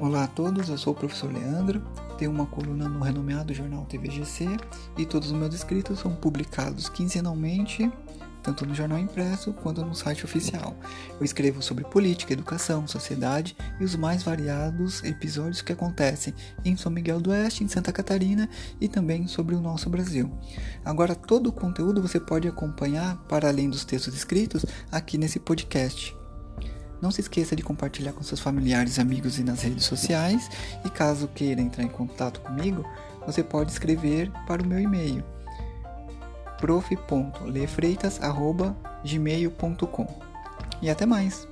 Olá a todos, eu sou o professor Leandro, tenho uma coluna no renomeado jornal TVGC e todos os meus escritos são publicados quinzenalmente, tanto no jornal impresso quanto no site oficial. Eu escrevo sobre política, educação, sociedade e os mais variados episódios que acontecem em São Miguel do Oeste, em Santa Catarina e também sobre o nosso Brasil. Agora, todo o conteúdo você pode acompanhar, para além dos textos escritos, aqui nesse podcast. Não se esqueça de compartilhar com seus familiares, amigos e nas redes sociais. E caso queira entrar em contato comigo, você pode escrever para o meu e-mail prof.lefreitas.gmail.com E até mais!